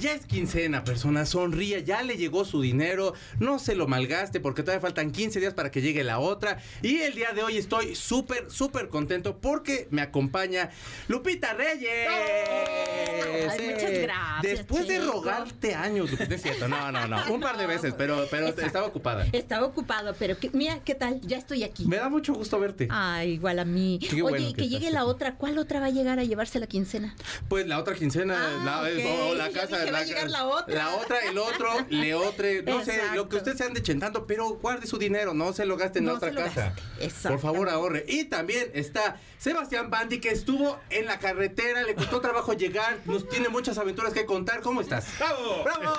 Ya es quincena, persona, sonríe, ya le llegó su dinero, no se lo malgaste porque todavía faltan 15 días para que llegue la otra. Y el día de hoy estoy súper, súper contento porque me acompaña Lupita Reyes. Ay, muchas gracias, Después de rogarte años, Lupita, es cierto, no, no, no, un par de veces, pero, pero Exacto. estaba ocupada. Estaba ocupado, pero que- mira, ¿qué tal? Ya estoy aquí. Me da mucho gusto verte. Ay, igual a mí. Qué Oye, bueno que que, llegue la otra. ¿Cuál otra va a llegar a llevarse la quincena? Pues la otra quincena, Ah, la, ok. o la casa, dije, va a llegar la otra. la otra, el otro, le otro, no sé, Exacto. lo que usted se ande chentando, pero guarde su dinero, no se lo gaste en la otra se lo casa. gaste, Por favor, ahorre. Y también está Sebastián Bandi, que estuvo en la carretera, le costó trabajo llegar, nos tiene muchas aventuras que contar. ¿Cómo estás? ¡Bravo! ¡Bravo!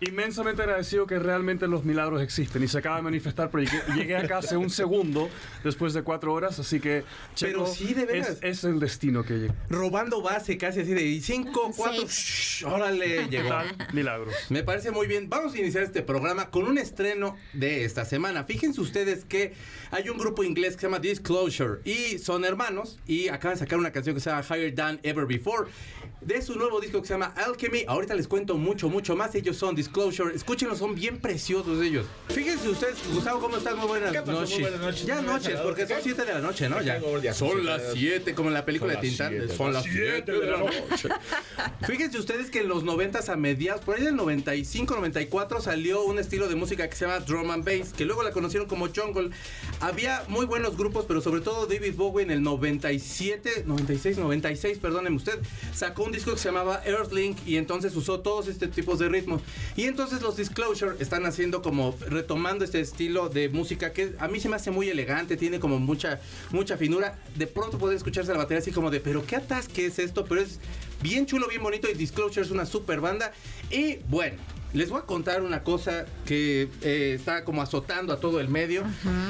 Inmensamente agradecido que realmente los milagros existen y se acaba de manifestar, pero llegué, llegué acá hace un segundo después de cuatro horas, así que Pero sí, de veras. es, es el destino que llegue. Robando base casi así de 5, 4, órale, llegó. Tal, milagros. Me parece muy bien. Vamos a iniciar este programa con un estreno de esta semana. Fíjense ustedes que hay un grupo inglés que se llama Disclosure y son hermanos y acaban de sacar una canción que se llama Higher Than Ever Before de su nuevo disco que se llama Alchemy. Ahorita les cuento mucho, mucho más. Ellos son Disclosure. Escúchenlos, son bien preciosos ellos. Fíjense ustedes, Gustavo, ¿cómo estás? Muy buenas ¿Qué pasó? Muy noches. buenas noches. Ya noches, porque son noches. 7 de la noche, ¿no? Ya. Son las de la- 7, como en la película Son de Tintán. Son las las 7 siete de la noche. Fíjense ustedes que en los 90 a mediados, por ahí del 95, 94 salió un estilo de música que se llama drum and bass, que luego la conocieron como jungle. Había muy buenos grupos, pero sobre todo David Bowie en el 97, 96, 96, perdónenme usted, sacó un disco que se llamaba Earthlink y entonces usó todos este tipos de ritmos. Y entonces los Disclosure están haciendo como retomando este estilo de música que a mí se me hace muy elegante, tiene como mucha mucha finura. De pronto puede escucharse la batería así como de, pero qué atasque es esto, pero es bien chulo, bien bonito y Disclosure es una super banda. Y bueno, les voy a contar una cosa que eh, está como azotando a todo el medio.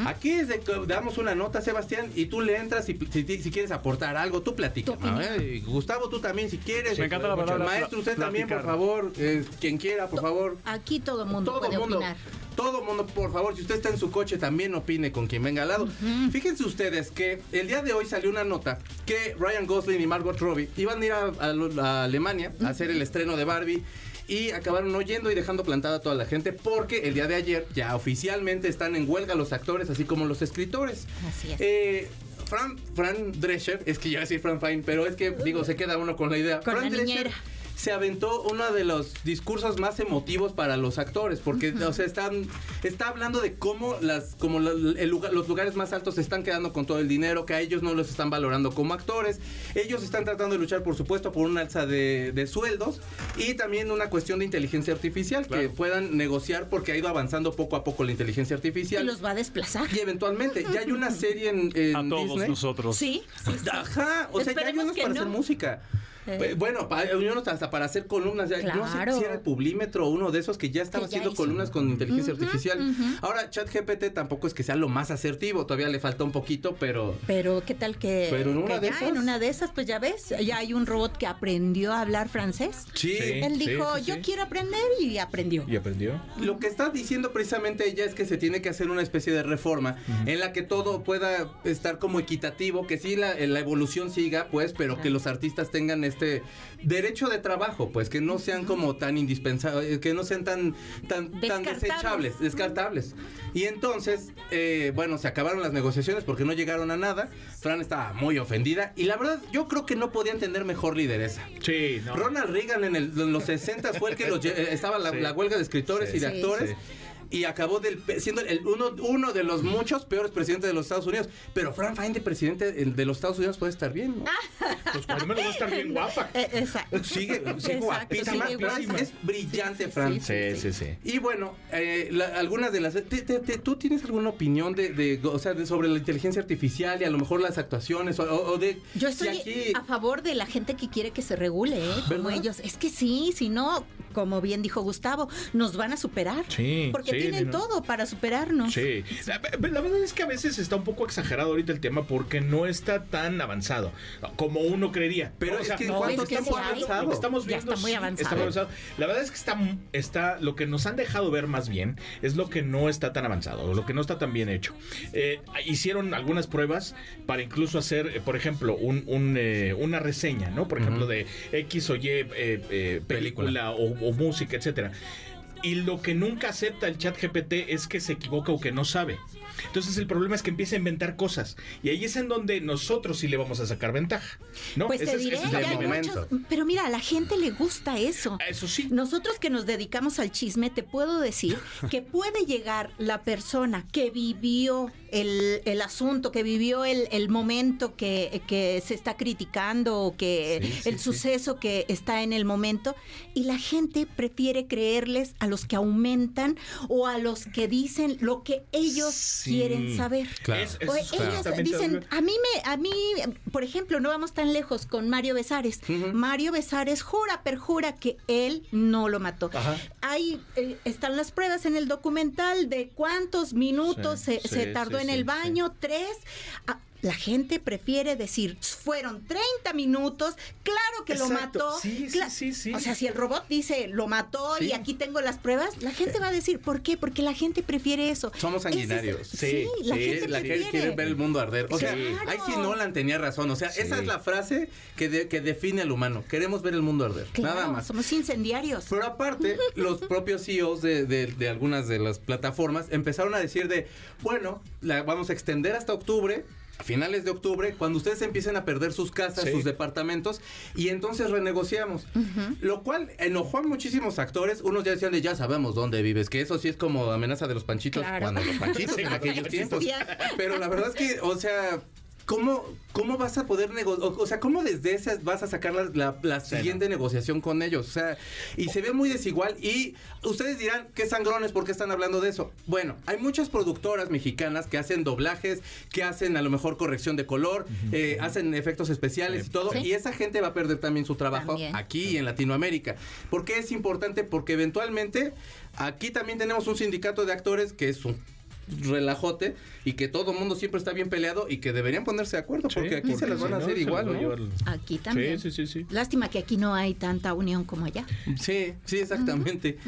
Aquí es de que damos una nota, Sebastián, y tú le entras y si, si quieres aportar algo, tú platica. Y Gustavo, tú también si quieres. Me encanta la palabra Maestro, usted pla- también, por platicar. favor. eh, quien quiera, por favor. Aquí todo el mundo Todo puede mundo, opinar. todo mundo, por favor, si usted está en su coche, también opine con quien venga al lado. Fíjense ustedes que el día de hoy salió una nota que Ryan Gosling y Margot Robbie iban a ir a, a- a Alemania a hacer el estreno de Barbie. Y acabaron oyendo y dejando plantada a toda la gente porque el día de ayer ya oficialmente están en huelga los actores así como los escritores. Así es. Eh, Fran, Fran Drescher, es que ya decir Fran Fine, pero es que digo, se queda uno con la idea. Con Fran la niñera. Se aventó uno de los discursos más emotivos para los actores, porque o sea, están, está hablando de cómo las, como la- el lugar- los lugares más altos se están quedando con todo el dinero, que a ellos no los están valorando como actores. Ellos están tratando de luchar, por supuesto, por un alza de, de sueldos y también una cuestión de inteligencia artificial, que puedan negociar porque ha ido avanzando poco a poco la inteligencia Y artificial. los va a desplazar. Y eventualmente, ya hay una serie en, en A todos Disney. nosotros. Sí, sí, sí. Ajá, o sea, ya hay unos para no. hacer música. Eh. Eh, Bueno, pa- hay unos hasta para hacer columnas. Ya, No sé si era el Publímetro o uno de esos que ya estaba Que ya haciendo hizo. columnas con inteligencia artificial. Ahora, ChatGPT tampoco es que sea lo más asertivo, todavía le falta un poquito, pero Pero qué tal que, Pero en una que de ya esas. en una de esas, pues ya ves, ya hay un robot que aprendió a hablar francés. sí. Sí. Él dijo, sí, yo sí. quiero aprender y aprendió. ¿Y aprendió? Lo que está diciendo precisamente ella es que se tiene que hacer una especie de reforma en la que todo pueda estar como equitativo, que sí la, la evolución siga, pues, pero que los artistas tengan este derecho de trabajo, pues, que no sean como tan indispensables, que no sean tan, tan, tan desechables, descartables. Y entonces, eh, bueno, se acabaron las negociaciones porque no llegaron a nada. Fran estaba muy ofendida y la verdad yo creo que no podían tener mejor lideresa. Sí, no. Ronald Reagan en, el- en los 60 fue el que los lle- eh, estaba la, Sí. la huelga de escritores Sí. y de Sí. actores. Y acabó del, siendo el uno, uno de los muchos peores presidentes de los Estados Unidos. Pero Frank Fine de presidente de los Estados Unidos puede estar bien, ¿no? Pues por lo menos va a estar bien guapa. Eh, exacto. Sigue, sigue pero es- guapa. Es, brillante, Sí, Fran. sí, Sí, sí, sí. Y bueno, eh, la- algunas de las... te- te- te- ¿Tú tienes alguna opinión de, de- o sea, de- sobre la inteligencia artificial y a lo mejor las actuaciones? O, o- o de... Yo si estoy aquí- a favor de la gente que quiere que se regule, ¿eh? Como ellos. Es que sí, si no, como bien dijo Gustavo, nos van a superar. Sí, porque sí, tienen no. todo para superarnos. Sí, la, la verdad es que a veces está un poco exagerado ahorita el tema porque no está tan avanzado como uno creería. Pero ¿no? es que No, ¿cuánto es que avanzado? Lo que estamos Ya viendo está muy avanzado. muy avanzado. La verdad es que está, está lo que nos han dejado ver más bien es lo que no está tan avanzado, lo que no está tan bien hecho. Eh, hicieron algunas pruebas para incluso hacer, eh, por ejemplo, un, un, eh, una reseña, ¿no? Por ejemplo, de X o Y eh, eh, película o, o música, etcétera. Y lo que nunca acepta el chat GPT es que se equivoca o que no sabe. Entonces el problema es que empieza a inventar cosas. Y ahí es en donde nosotros sí le vamos a sacar ventaja. ¿no? Pues te Ese es- diré, ese es el momento. muchos- pero mira, a la gente le gusta eso. Eso sí. Nosotros que nos dedicamos al chisme, te puedo decir que puede llegar la persona que vivió el, el asunto, que vivió el, el momento que, que se está criticando o que Sí, el sí. suceso que está en el momento, y la gente prefiere creerles a los que aumentan o a los que dicen lo que ellos. Quieren saber. Claro. Es- O es ellos justamente dicen, a mí me, a mí, por ejemplo, no vamos tan lejos con Mario Besares. Mario Besares jura, perjura que él no lo mató. Ajá. Ahí eh, están las pruebas en el documental de cuántos minutos Sí, se, sí, se tardó sí, en sí, el sí. baño, tres. Ah, la gente prefiere decir, fueron 30 minutos, claro que lo mató. Sí, sí, Cla- sí, sí. O sea, si el robot dice, lo mató y aquí tengo las pruebas, la gente va a decir, ¿por qué? Porque la gente prefiere eso. Somos es- sanguinarios. sí, Sí, la Sí, gente la prefiere. quiere ver el mundo arder. O sea, Claro. ahí sí Nolan tenía razón. O sea, esa es la frase que, de- que define al humano. Queremos ver el mundo arder. Claro, Nada más. somos incendiarios. Pero aparte, los propios CEOs de, de- de algunas de las plataformas empezaron a decir de, bueno, la vamos a extender hasta octubre, a finales de octubre, cuando ustedes empiecen a perder sus casas, Sí. sus departamentos, y entonces renegociamos. Lo cual enojó a muchísimos actores. Unos ya decían de, ya sabemos dónde vives, que eso sí es como amenaza de los panchitos, Claro. cuando los panchitos en aquellos tiempos. Pero la verdad es que, o sea... ¿Cómo, ¿Cómo vas a poder negociar? O sea, ¿cómo desde esa vas a sacar la, la- la siguiente negociación con ellos? O sea, y se ve muy desigual. Y ustedes dirán, ¿qué sangrones? ¿Por qué están hablando de eso? Bueno, hay muchas productoras mexicanas que hacen doblajes, que hacen a lo mejor corrección de color, eh, hacen efectos especiales y todo. Sí. Y esa gente va a perder también su trabajo También. aquí y en Latinoamérica. ¿Por qué es importante? Porque eventualmente aquí también tenemos un sindicato de actores que es un relajote y que todo el mundo siempre está bien peleado y que deberían ponerse de acuerdo porque aquí se las van a hacer igual, ¿no? Aquí también. Sí, sí, sí, sí. Lástima que aquí no hay tanta unión como allá. Sí, sí, exactamente.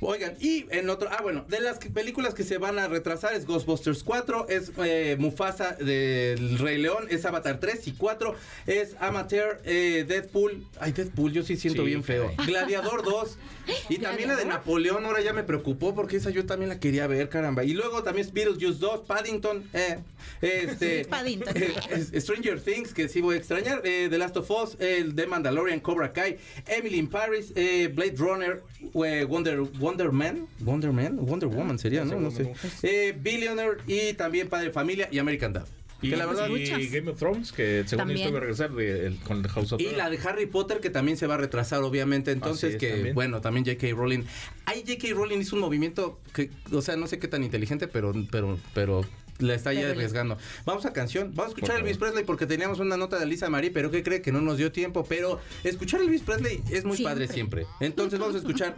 Oigan, y en otro, ah, bueno, de las que- películas que se van a retrasar es Ghostbusters 4, es eh, Mufasa del Rey León, es Avatar 3 y 4, es Amateur, eh, Deadpool, ay, Deadpool, yo sí siento Sí, bien feo. Gladiador 2, y también la de. Napoleón, ahora ya me preocupó porque esa yo también la quería ver, caramba. Y luego también es Beetlejuice 2, Paddington, eh, este, Sí, Paddington. eh, Stranger Things, que sí voy a extrañar, eh, The Last of Us, el The Mandalorian, Cobra Kai, Emily in Paris, eh, Blade Runner, eh, Wonder, Wonder Man, Wonder Man, Wonder Woman sería, ¿no? No sé. Eh, Billionaire y también Padre de Familia y American Dad. Y, que la verdad, y. Game of Thrones, que según También. esto va a regresar de- el- con House of Y la de Harry Potter que también se va a retrasar, obviamente. Entonces, Así es, que también. bueno, también J.K. Rowling. Ahí J.K. Rowling hizo un movimiento que, o sea, no sé qué tan inteligente, pero, pero, pero la está ya arriesgando. Vamos a canción. Vamos a escuchar a Elvis. Presley porque teníamos una nota de Lisa Marie, pero que cree que no nos dio tiempo. Pero escuchar a Elvis Presley es muy padre siempre. Entonces vamos a escuchar.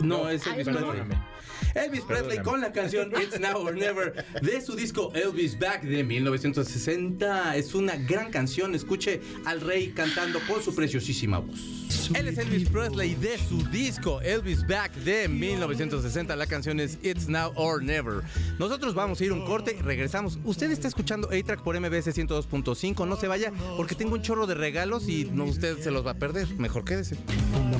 No, es Elvis. Presley. Elvis Presley Perdóname. con la canción It's Now or Never de su disco Elvis Back de 1960. Es una gran canción. Escuche al rey cantando con su preciosísima voz. Él es Elvis Presley de su disco Elvis Back de 1960. La canción es It's Now or Never. Nosotros vamos a ir un corte regresamos. Usted está escuchando A-Track por MBS 102.5. No se vaya porque tengo un chorro de regalos y no, usted se los va a perder. Mejor quédese.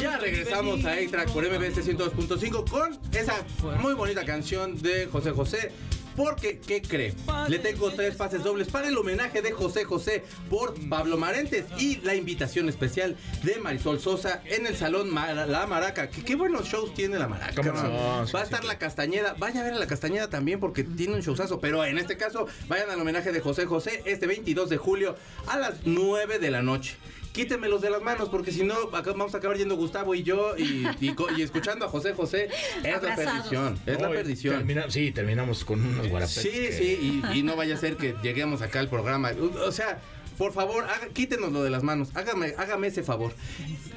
Ya regresamos a A-Track por MBS 102.5 con esa muy bonita canción de José José. Porque, ¿qué cree? Le tengo tres pases dobles para el homenaje de José José por Pablo Marentes y la invitación especial de Marisol Sosa en el Salón La Maraca. Que qué buenos shows tiene La Maraca. ¿Cómo ¿no? Va a estar. La Castañeda. Vaya a ver a La Castañeda también porque tiene un showzazo. Pero en este caso, vayan al homenaje de José José este 22 de julio a las 9 de la noche. Quítenmelos de las manos porque si no vamos a acabar yendo Gustavo y yo y, y co- y escuchando a José José. Es la perdición. Es la perdición. termina- sí, terminamos con unos guarapetes. Sí, que- sí, y, y no vaya a ser que lleguemos acá al programa. O sea, por favor, haga, quítenos lo de las manos. Hágame, hágame ese favor.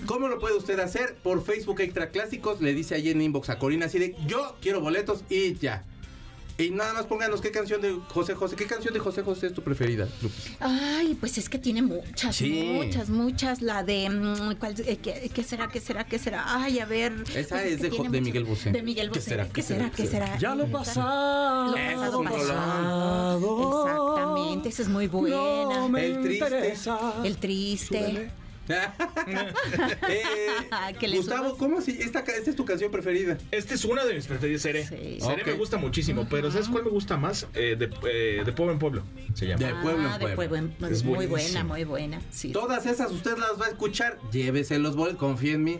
¿Cómo lo puede usted hacer? Por Facebook Extra Clásicos, le dice ahí en inbox a Corina así de yo quiero boletos y ya. Y nada más pónganos qué canción de José José, qué canción de José José es tu preferida, Lupis? Ay, pues es que tiene muchas, Sí. muchas, muchas. La de. mm, ¿cuál, eh, qué, qué será, qué será, qué será? Ay, a ver. Esa pues es de Jo- Miguel Bosé. De Miguel ¿Qué Bosé. será, ¿Qué qué será, será, qué qué será? Ya lo pasado. Lo pasado pasado. Exactamente, esa es muy buena. No me El triste. interesa. El triste. Eh, ¿Qué le Gustavo? ¿cómo si esta, esta es tu canción preferida? Esta es una de mis preferidas, Seré. Sí. Seré me gusta muchísimo, pero ¿sabes cuál me gusta más? Eh, de, eh, de pueblo en pueblo, se llama. De pueblo en Ah, de pueblo. en- Es muy buena, muy buena. Sí. Todas esas usted las va a escuchar. Llévese los boletos, confía en mí.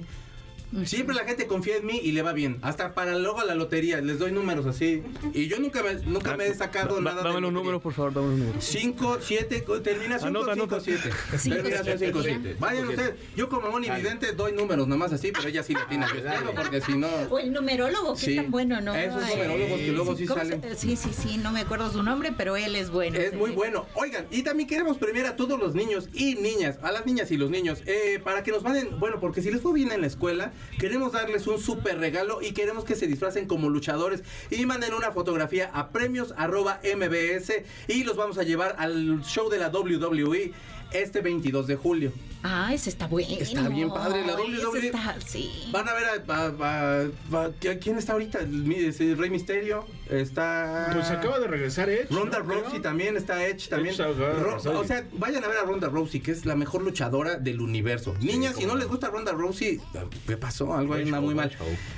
Siempre la gente confía en mí y le va bien. Hasta para luego la lotería. Les doy números así. Y yo nunca me, nunca me he sacado Da- nada. Dame los números, por favor, dame los números. 5, 7, terminación Anota, 5, anota. 7. Cinco, Terminación siete, 5, mira. 7. Vayan ustedes. Yo como monividente doy números nomás así, pero ella sí le tiene. Yo espero porque si no... O el numerólogo, que Sí. es tan bueno, ¿no? Esos Ay, numerólogos que luego sí ¿cómo salen. se- Sí, sí, sí, no me acuerdo su nombre, pero él es bueno. Es sí. muy bueno. Oigan, y también queremos premiar a todos los niños y niñas, a las niñas y los niños, eh, para que nos manden, bueno, porque si les fue bien en la escuela, queremos darles un súper regalo y queremos que se disfracen como luchadores. Y manden una fotografía a premios arroba mbs y los vamos a llevar al show de la WWE este 22 de julio. Ah, ese está bueno. Está bien padre, la WWE. está- sí. Van a ver a, a- a- a- ¿quién está ahorita? El, Rey Misterio, está... Pues acaba de regresar Edge. Ronda ¿no? Rousey también está Edge también. Edge Ro- o sea, vayan a ver a Ronda Rousey, que es la mejor luchadora del universo. Niñas, si no les gusta Ronda Rousey, ¿qué pasó? Algo ahí anda muy mal.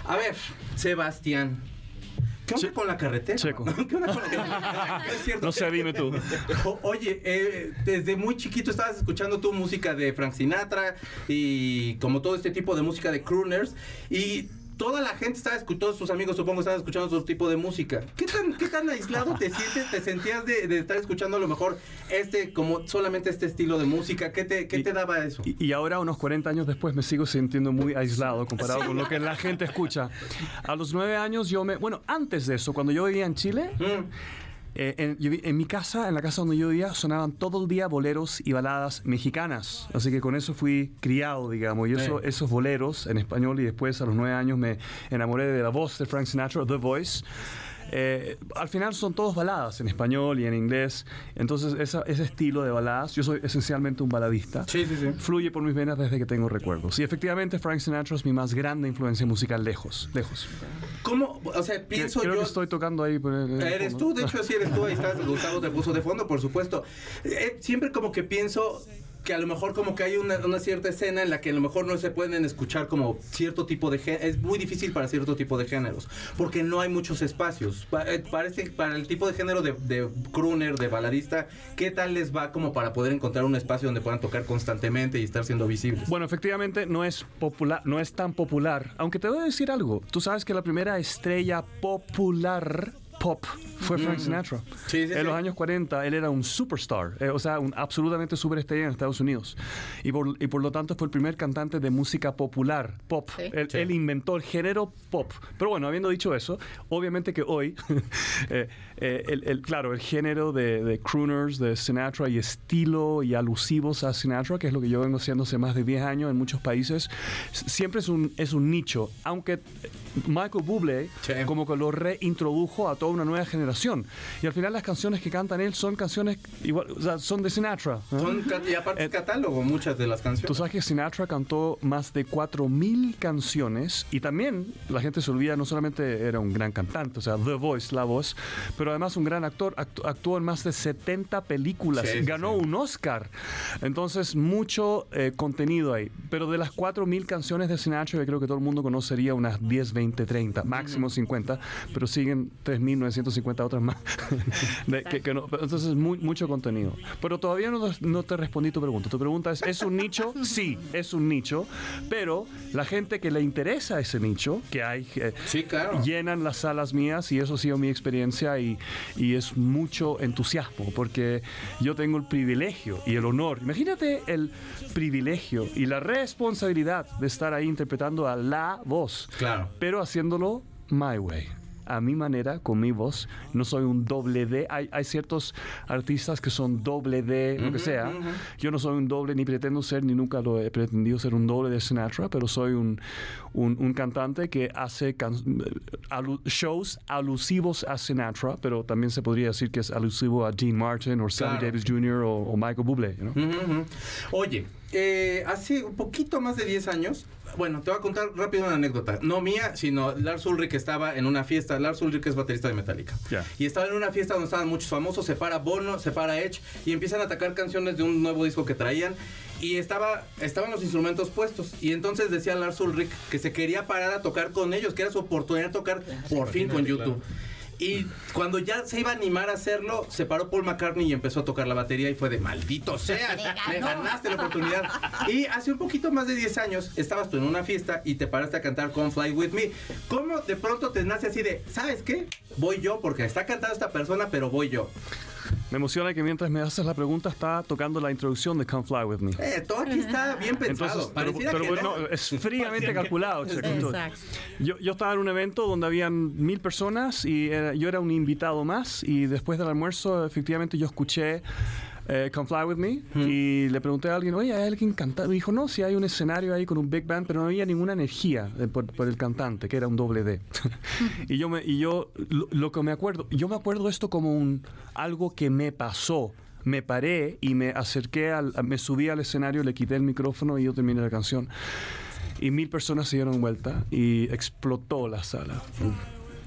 A ver, Sebastián. ¿Qué onda con la carretera? Checo. ¿Qué onda con la carretera? No es cierto. No sé, dime tú. Oye, eh, desde muy chiquito estabas escuchando tu música de Frank Sinatra y como todo este tipo de música de crooners y toda la gente estaba escuchando, todos tus amigos supongo estaban escuchando otro tipo de música. ¿Qué tan, qué tan aislado te sientes? ¿Te sentías de, de estar escuchando a lo mejor este, como solamente este estilo de música? ¿Qué te, qué Y- te daba eso? Y, y ahora, unos 40 años después, me sigo sintiendo muy aislado comparado con lo que la gente escucha. A los 9 años yo me... Bueno, antes de eso, cuando yo vivía en Chile, Mm. Eh, en, yo vi- en mi casa, en la casa donde yo vivía, sonaban todo el día boleros y baladas mexicanas. Así que con eso fui criado, digamos. Y eso, esos boleros en español y después a los 9 años me enamoré de la voz de Frank Sinatra, The Voice. Eh, al final son todos baladas en español y en inglés. Entonces esa- ese estilo de baladas, yo soy esencialmente un baladista Sí, sí, sí. fluye por mis venas desde que tengo recuerdos. Y efectivamente Frank Sinatra es mi más grande influencia musical lejos, lejos. ¿Cómo? O sea, pienso Creo yo... que estoy tocando ahí. por el- el Eres tú, de hecho, sí eres tú, ahí estás, Gustavo te puso de fondo, por supuesto. Eh, siempre como que pienso que a lo mejor como que hay una, cierta escena en la que a lo mejor no se pueden escuchar como cierto tipo de es muy difícil para cierto tipo de géneros, porque no hay muchos espacios. Pa- eh, parece para el tipo de género de, de crooner, de baladista, ¿qué tal les va como para poder encontrar un espacio donde puedan tocar constantemente y estar siendo visibles? Bueno, efectivamente no es popular, no es tan popular. Aunque te voy a decir algo. Tú sabes que la primera estrella popular pop fue Frank Sinatra. Sí, sí, en sí. los años 40 él era un superstar, eh, o sea, un absolutamente superestrella en Estados Unidos. Y por, y por lo tanto fue el primer cantante de música popular, pop. Sí. Él, Sí. él inventó el género pop. Pero bueno, habiendo dicho eso, obviamente que hoy, eh, eh, el, el- claro, el género de, de crooners, de Sinatra y estilo y alusivos a Sinatra, que es lo que yo vengo haciendo hace más de 10 años en muchos países, siempre es un, es un nicho. Aunque Michael Bublé Sí. como que lo reintrodujo a toda una nueva generación. Y al final las canciones que cantan él son canciones igual, o sea, son de Sinatra. ¿no? Son y aparte es catálogo muchas de las Tú canciones. sabes que Sinatra cantó más de 4.000 canciones y también la gente se olvida, no solamente era un gran cantante, o sea, The Voice, la voz, pero además un gran actor, actu- actuó en más de 70 películas, sí, ganó sí. un Oscar. Entonces, mucho eh, contenido ahí. Pero de las 4.000 canciones de Sinatra, yo creo que todo el mundo conocería unas 10, 20, 30, máximo 50, pero siguen 3.950 50 otras más. De- que- que no- entonces, muy- mucho contenido. Pero todavía no, no te respondí tu pregunta. Tu pregunta es, ¿es un nicho? Sí, es un nicho. Pero la gente que le interesa ese nicho, que hay... eh, Sí, claro. llenan las salas mías y eso ha sido mi experiencia y, y es mucho entusiasmo porque yo tengo el privilegio y el honor, imagínate el privilegio y la responsabilidad de estar ahí interpretando a la voz, Claro. pero haciéndolo my way. A mi manera, con mi voz, no soy un doble D. Hay, hay ciertos artistas que son doble D, lo que sea. Yo no soy un doble, ni pretendo ser, ni nunca lo he pretendido ser un doble de Sinatra, pero soy un, un, un cantante que hace can- alu- shows alusivos a Sinatra, pero también se podría decir que es alusivo a Dean Martin o Sammy Claro. Davis Jr. o, o Michael Bublé. you know? Ujú, ujú. Oye, eh, hace un poquito más de 10 años, bueno, te voy a contar rápido una anécdota. No mía, sino Lars Ulrich estaba en una fiesta. Lars Ulrich es baterista de Metallica. Y estaba en una fiesta donde estaban muchos famosos. Se para Bono, se para Edge y empiezan a atacar canciones de un nuevo disco que traían. Y estaba, estaban los instrumentos puestos. Y entonces decía Lars Ulrich que se quería parar a tocar con ellos, que era su oportunidad de tocar por fin con YouTube. Y cuando ya se iba a animar a hacerlo, se paró Paul McCartney y empezó a tocar la batería y fue de maldito sea, me ganaste la oportunidad. Y hace un poquito más de 10 años estabas tú en una fiesta y te paraste a cantar con Fly With Me. ¿Cómo de pronto te nace así de, ¿sabes qué? Voy yo porque está cantando esta persona, pero voy yo. Me emociona que mientras me haces la pregunta está tocando la introducción de Come Fly With Me. Eh, todo aquí está bien pensado. Entonces, pero, pero no. es fríamente calculado. Yo, yo estaba en un evento donde habían mil personas y era- yo era un invitado más y después del almuerzo efectivamente yo escuché eh, Come Fly With Me y le pregunté a alguien, oye, ¿hay alguien cantando? Me dijo, no, sí hay un escenario ahí con un big band, pero no había ninguna energía eh, por, por el cantante, que era un doble D. y yo, me, y yo lo, lo que me acuerdo, yo me acuerdo esto como un, algo que me pasó. Me paré y me acerqué, al, me subí al escenario, le quité el micrófono y yo terminé la canción. Y mil personas se dieron vuelta y explotó la sala.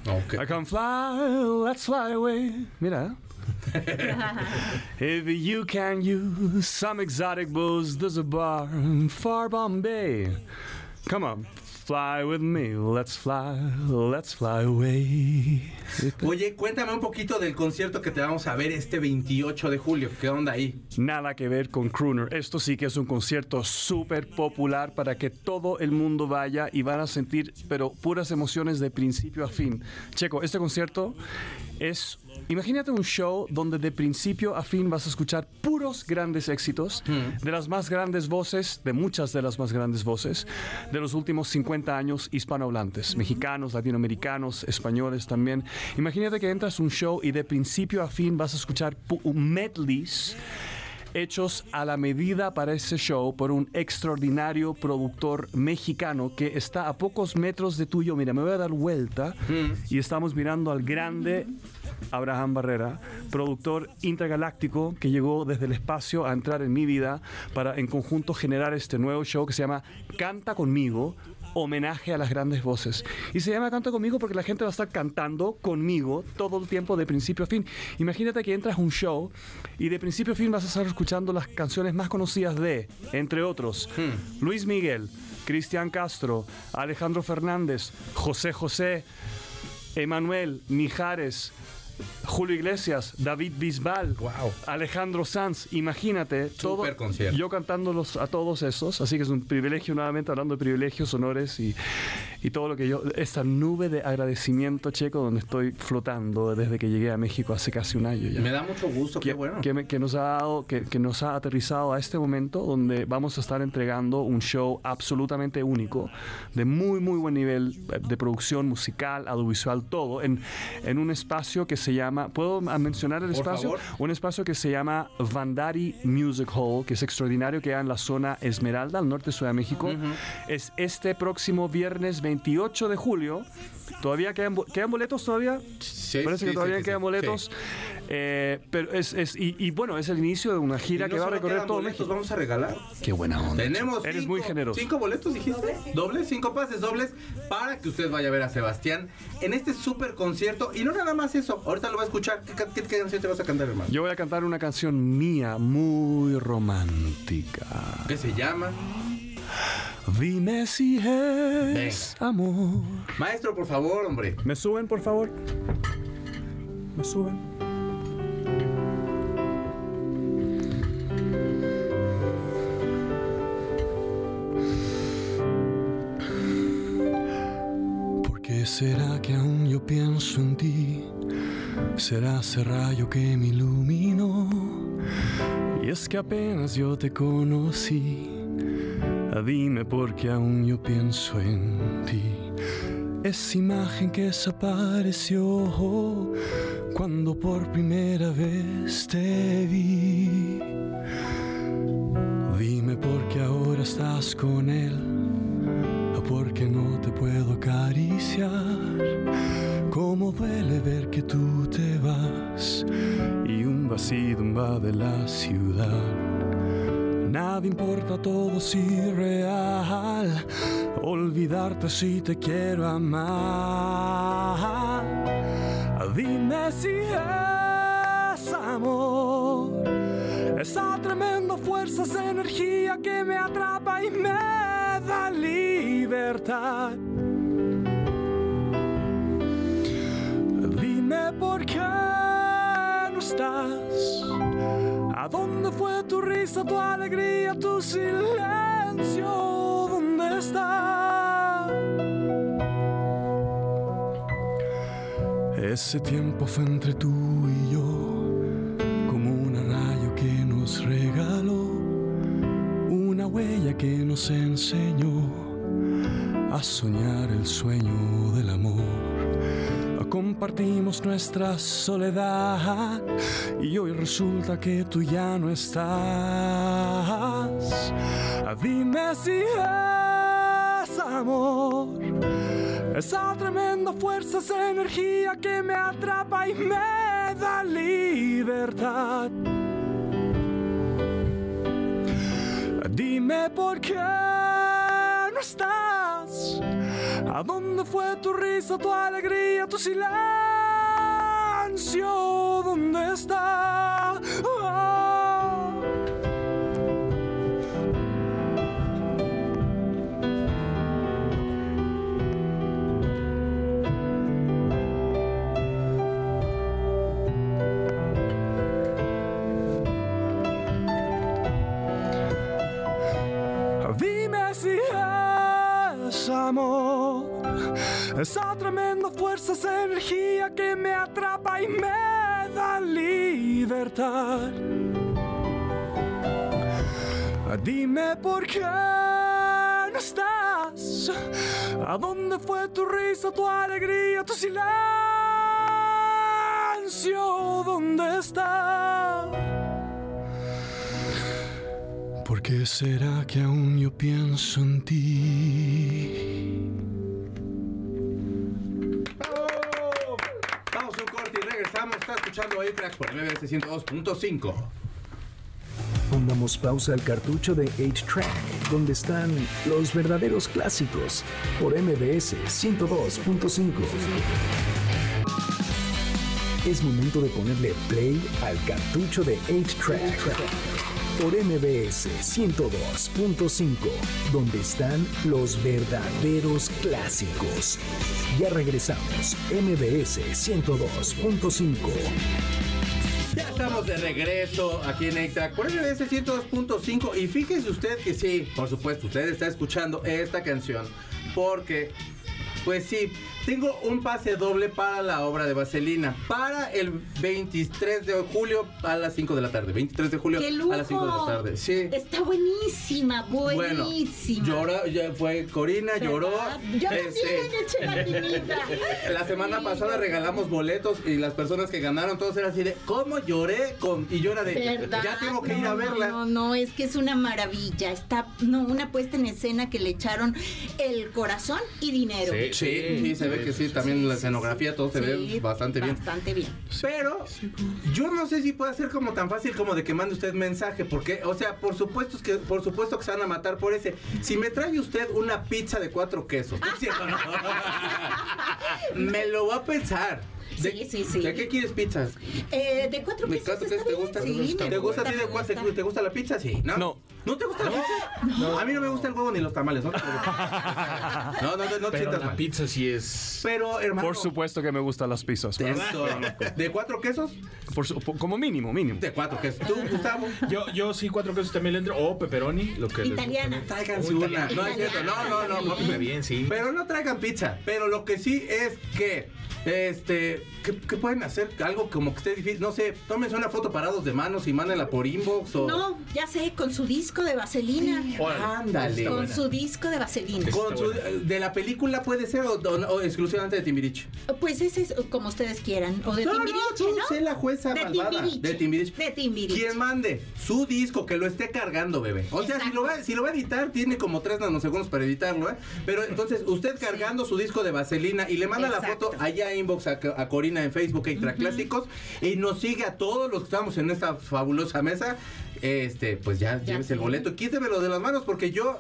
Ok. I can fly, let's fly away. Mira. If you can use some exotic booze, there's a bar in far Bombay. Come on, fly with me, let's fly, let's fly away. Oye, cuéntame un poquito del concierto que te vamos a ver este 28 de julio. ¿Qué onda ahí? Nada que ver con Crooner. Esto sí que es un concierto súper popular para que todo el mundo vaya y van a sentir, pero puras emociones de principio a fin. Checo, este concierto es. Imagínate un show donde de principio a fin vas a escuchar puros grandes éxitos de las más grandes voces, de muchas de las más grandes voces de los últimos 50 años hispanohablantes, mexicanos, latinoamericanos, españoles también. Imagínate que entras a un show y de principio a fin vas a escuchar medleys hechos a la medida para ese show por un extraordinario productor mexicano que está a pocos metros de tuyo. Mira, me voy a dar vuelta y estamos mirando al grande Abraham Barrera, productor intergaláctico que llegó desde el espacio a entrar en mi vida para en conjunto generar este nuevo show que se llama Canta conmigo, homenaje a las grandes voces. Y se llama Canta conmigo porque la gente va a estar cantando conmigo todo el tiempo de principio a fin. Imagínate que entras a un show y de principio a fin vas a estar escuchando las canciones más conocidas de, entre otros, Luis Miguel, Cristian Castro, Alejandro Fernández, José José, Emanuel, Mijares, Julio Iglesias, David Bisbal, Wow. Alejandro Sanz, imagínate, todo, yo cantándolos a todos esos, así que es un privilegio nuevamente hablando de privilegios, honores y, y todo lo que yo, esta nube de agradecimiento checo donde estoy flotando desde que llegué a México hace casi un año ya Me da mucho gusto, qué que, bueno. que me- que nos ha dado, que, que nos ha aterrizado a este momento donde vamos a estar entregando un show absolutamente único, de muy, muy buen nivel eh, de producción musical, audiovisual, todo, en, en un espacio que se llama, ¿puedo mencionar el Por espacio? favor. Un espacio que se llama Vandari Music Hall, que es extraordinario, que queda en la zona Esmeralda, al norte de Ciudad de México. Es este próximo viernes 28 de julio. ¿Todavía quedan, quedan boletos todavía? Sí, Parece sí, que todavía sí, quedan sí, boletos. Eh, pero es, es- y, y bueno, es el inicio de una gira que va a recorrer todo boletos, México. vamos a regalar. Qué buena onda. Tenemos Eres cinco, muy generoso. cinco boletos, dijiste. Dobles, cinco pases dobles para que usted vaya a ver a Sebastián en este súper concierto. Y no nada más eso, ahorita lo va a escuchar. ¿Qué, qué, qué canción te vas a cantar, hermano? Yo voy a cantar una canción mía muy romántica. ¿Qué se llama? Dime si es amor. Maestro, por favor, hombre. ¿Me suben, por favor? me suben. ¿Por qué será que aún yo pienso en ti? ¿Será ese rayo que me iluminó? Y es que apenas yo te conocí. Ah, Dime por qué aún yo pienso en ti. Esa imagen que desapareció cuando por primera vez te vi. Dime por qué ahora estás con él, o por qué no te puedo acariciar. Cómo duele ver que tú te vas y un vacío invade la ciudad. Nada importa, todo es irreal. Olvidarte si te quiero amar. Dime si es amor. Esa tremenda fuerza, esa energía que me atrapa y me da libertad. Por qué no estás. ¿A dónde fue tu risa, tu alegría, tu silencio? ¿Dónde está? Ese tiempo fue entre tú y yo, como un rayo que nos regaló, una huella que nos enseñó a soñar el sueño del amor. Compartimos nuestra soledad y hoy resulta que tú ya no estás. Dime si es amor, esa tremenda fuerza, esa energía que me atrapa y me da libertad. Dime por qué no estás. ¿A dónde fue tu risa, tu alegría, tu silencio? ¿Dónde está? Esa tremenda fuerza, esa energía que me atrapa y me da libertad. Dime por qué no estás. ¿A dónde fue tu risa, tu alegría, tu silencio? ¿Dónde está? ¿Por qué será que aún yo pienso en ti? Escuchando A-Track por MBS 102.5. Pongamos pausa al cartucho de 8-Track, donde están los verdaderos clásicos, por MBS 102.5. Es momento de ponerle play al cartucho de 8-Track, por MBS 102.5, donde están los verdaderos clásicos. Ya regresamos, MBS 102.5. Ya estamos de regreso aquí en A-Track por MBS 102.5 y fíjese usted que sí, por supuesto, usted está escuchando esta canción porque, pues sí, tengo un pase doble para la obra de Vaselina para el 23 de julio a las 5 de la tarde. 23 de julio ¡Qué lujo! a las 5 de la tarde. Sí. Está buenísima, Bueno, buenísima. lloró, ya fue Corina, lloró. Yo este, también eché lagrimita. La semana pasada regalamos boletos y las personas que ganaron todos eran así de ¿cómo lloré? Con, y yo era de ¿Verdad? ya tengo que ir a verla. No, no, es que es una maravilla. Está, no, una puesta en escena que le echaron el corazón y dinero. Sí, sí, se ve que sí, también la escenografía todo se ve bastante bien. Bastante bien. Pero yo no sé si puede ser como tan fácil como de que mande usted mensaje, porque, o sea, por supuesto que, por supuesto que se van a matar por ese. Si me trae usted una pizza de cuatro quesos, ¿no es cierto? No. me lo va a pensar. ¿De, Sí, sí, sí. ¿De qué quieres pizza? Eh, de cuatro ¿De quesos cuatro está quesos te gusta? sí, ¿Te gusta a ti me de cuál? ¿Te, gusta. te gusta la pizza? Sí. ¿No? No. ¿No te gusta la pizza? A mí no me gusta el huevo ni los tamales. No, te preocupes. no, no, no, no te Pero sientas la mal. pizza sí es. Pero, hermano. Por supuesto que me gustan las pizzas. pero- Eso. ¿De cuatro quesos? por su- por- como mínimo, mínimo. De cuatro quesos. ¿Tú, Gustavo? Yo, yo sí, cuatro quesos también le entro. O pepperoni, lo que les gusta. Italiana. Tráiganse Uy, una. italiana. No, es cierto. No, no, no. no. Está bien, sí. Pero no traigan pizza. Pero lo que sí es que, este, que pueden hacer algo como que esté difícil. No sé, tómense una foto parados de manos y mándenla por inbox o. No, ya sé, con su disco de vaselina. Ándale. Con su disco de vaselina. Con su- Está de la película puede ser o, o- o exclusivamente de Timbiriche. Pues ese es como ustedes quieran. O de no, Timbiriche, no, ¿no? sé la jueza de malvada. Timbiriche. De Timbiriche. De Timbiriche. Quien mande su disco, que lo esté cargando, bebé. O sea, si lo, va, si lo va a editar, tiene como tres nanosegundos para editarlo, ¿eh? Pero entonces, usted cargando su disco de vaselina y le manda la foto allá a inbox a, a Corina en Facebook, Extra Clásicos, y nos sigue a todos los que estamos en esta fabulosa mesa. Este, pues ya, llévese el boleto. Quítemelo de las manos porque yo.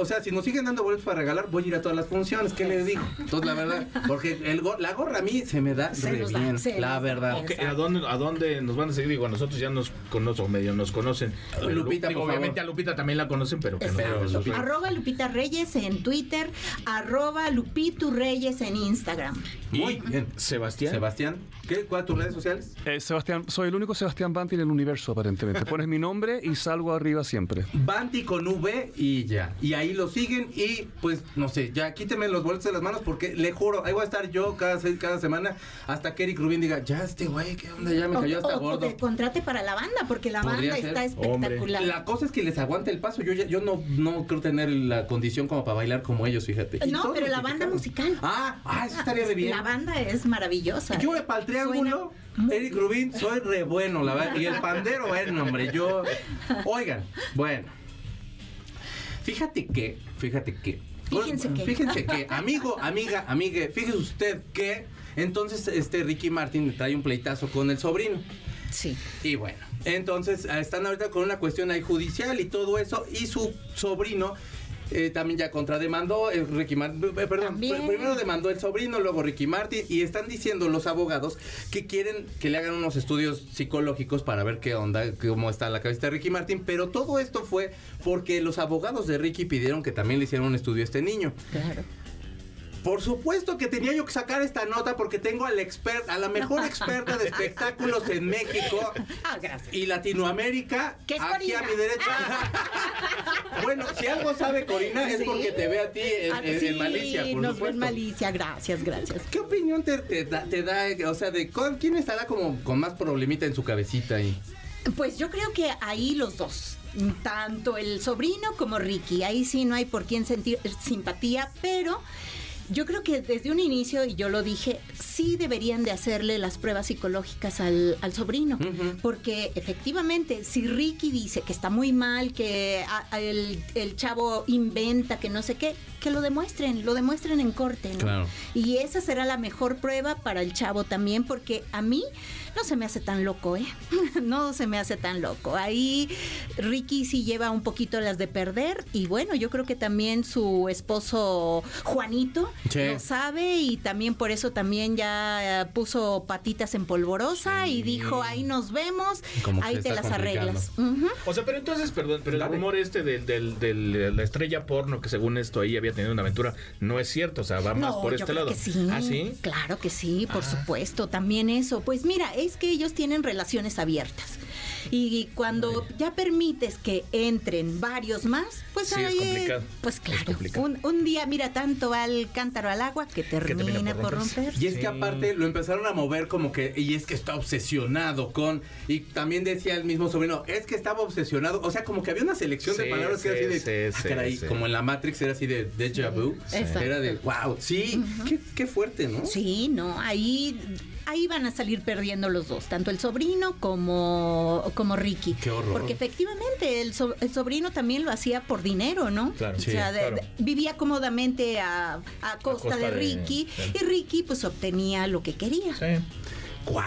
O sea, si nos siguen dando boletos para regalar, voy a ir a todas las funciones. ¿Qué les digo? Entonces, la verdad, porque el go- la gorra a mí se me da Se re nos da, bien. se la verdad. ¿A dónde, ¿A dónde nos van a seguir? Digo, a nosotros ya nos conocen, medio nos conocen. Pero Lupita, digo, por obviamente favor. a Lupita también la conocen, pero que no. Lupita. Arroba Lupita Reyes en Twitter, arroba Lupitu Reyes en Instagram. Muy bien. Sebastián. Sebastián, ¿qué? ¿cuáles tus redes sociales? Eh, Sebastián, soy el único Sebastián Banti en el universo, aparentemente. Pones mi nombre y salgo arriba siempre. Banti con V y ya. Y ahí lo siguen y pues no sé, ya quíteme los boletos de las manos porque le juro, ahí voy a estar yo cada, cada semana hasta que Eric Rubin diga, ya este güey, ¿qué onda? Ya me O, cayó hasta o- o gordo. te contrate para la banda, porque la Podría banda ser. está espectacular. La cosa es que les aguante el paso. Yo ya- yo no, no creo tener la condición como para bailar como ellos, fíjate. Y No, pero la banda musical. Ah, ah, eso estaría de bien. La banda es maravillosa. Yo para el triángulo, Suena Eric Rubin, soy re bueno, la verdad. Y el pandero, bueno, hombre, yo. Oigan, bueno. Fíjate que, fíjate que. Fíjense que. Fíjense que, amigo, amiga, amigue, fíjese usted que. Entonces, este Ricky Martin trae un pleitazo con el sobrino. Sí. Y bueno, entonces están ahorita con una cuestión ahí judicial y todo eso. Y su sobrino eh, también ya contrademandó. eh, Ricky Martin, eh, perdón, También. primero demandó el sobrino, luego Ricky Martin. Y están diciendo los abogados que quieren que le hagan unos estudios psicológicos para ver qué onda, cómo está la cabeza de Ricky Martin. Pero todo esto fue porque los abogados de Ricky pidieron que también le hicieran un estudio a este niño. Claro. Por supuesto que tenía yo que sacar esta nota porque tengo a la experta, a la mejor experta de espectáculos en México Ah, y Latinoamérica ¿Qué es aquí a mi derecha. bueno, si algo sabe Corina es Sí. porque te ve a ti en, Ah, en- en malicia, por nos supuesto. ven malicia, gracias, gracias. ¿Qué opinión te, te da, te da, o sea, de con- quién estará como con más problemita en su cabecita ahí? Pues yo creo que ahí los dos, tanto el sobrino como Ricky, ahí sí no hay por quién sentir simpatía, pero yo creo que desde un inicio, y yo lo dije, sí deberían de hacerle las pruebas psicológicas al, al sobrino, porque efectivamente, si Ricky dice que está muy mal, que a- a el, el chavo inventa, que no sé qué, que lo demuestren, lo demuestren en corte, ¿no? Claro. Y esa será la mejor prueba para el chavo también, porque a mí no se me hace tan loco, ¿eh? No se me hace tan loco. Ahí Ricky sí lleva un poquito las de perder y bueno, yo creo que también su esposo Juanito Sí. lo sabe y también por eso también ya puso patitas en polvorosa y dijo, ahí nos vemos, Como ahí te las arreglas. O sea, pero entonces, perdón, pero el Dale. rumor este del, del, del- de la estrella porno que según esto ahí había tenido una aventura no es cierto, o sea, va más No, por yo este creo lado. que sí. ¿Ah, sí? Claro que sí, por Ah. supuesto. También eso. Pues mira, es que ellos tienen relaciones abiertas. Y cuando ya permites que entren varios más, pues Sí, es ahí, complicado. pues Es claro, complicado. un, un día mira tanto va el cántaro al agua que termina, termina por por romperse. romper. Y es Sí. que aparte lo empezaron a mover como que, y es que está obsesionado con, y también decía el mismo sobrino, es que estaba obsesionado, o sea, como que había una selección de Sí, palabras que era así de, sí, ah, caray, sí. como en la Matrix era así de déjà vu, era de, wow, sí, qué, qué fuerte, ¿no? Sí, no, ahí, ahí van a salir perdiendo los dos, tanto el sobrino como, como Ricky. Qué horror. Porque efectivamente el, so- el sobrino también lo hacía por dinero, ¿no? Claro. o Sí, sea, de- claro. de- vivía cómodamente a, a costa, costa de de- Ricky y Ricky pues obtenía lo que quería. Sí. Wow.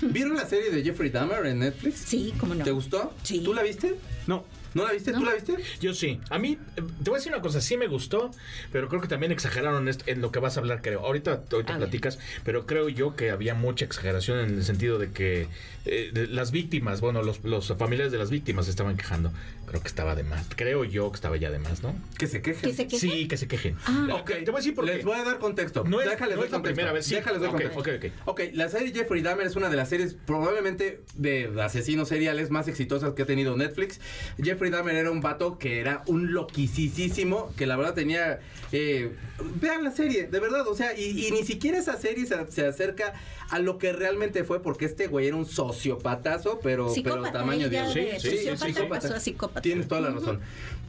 ¿Vieron la serie de Jeffrey Dahmer en Netflix? Sí, cómo no. ¿Te gustó? Sí. ¿Tú la viste? No. ¿No la viste? ¿Tú la viste? Yo sí. A mí, eh, te voy a decir una cosa, sí me gustó, pero creo que también exageraron esto- en lo que vas a hablar, creo. Ahorita, ahorita platicas, pero creo yo que había mucha exageración en el sentido de que eh, de las víctimas, bueno, los, los familiares de las víctimas estaban quejando. Creo que estaba de más. Creo yo que estaba ya de más, ¿no? Que se quejen. ¿Que se quejen? Sí, que se quejen. Ah. Ok, te voy a decir por qué. Les voy a dar contexto. No es- Déjales no es la contexto. primera vez, sí. Déjales doy Ok, contexto. ok, ok. Ok, la serie Jeffrey Dahmer es una de las series probablemente de asesinos seriales más exitosas que ha tenido Netflix. Jeffrey Dahmer era un vato que era un loquisísimo, que la verdad tenía... eh, vean la serie, de verdad, o sea, y, y ni siquiera esa serie se, se acerca a lo que realmente fue, porque este güey era un sociopatazo, pero, tamaño de Sí, sí, sociópata psicópata. pasó a psicópata. Tienes toda la razón.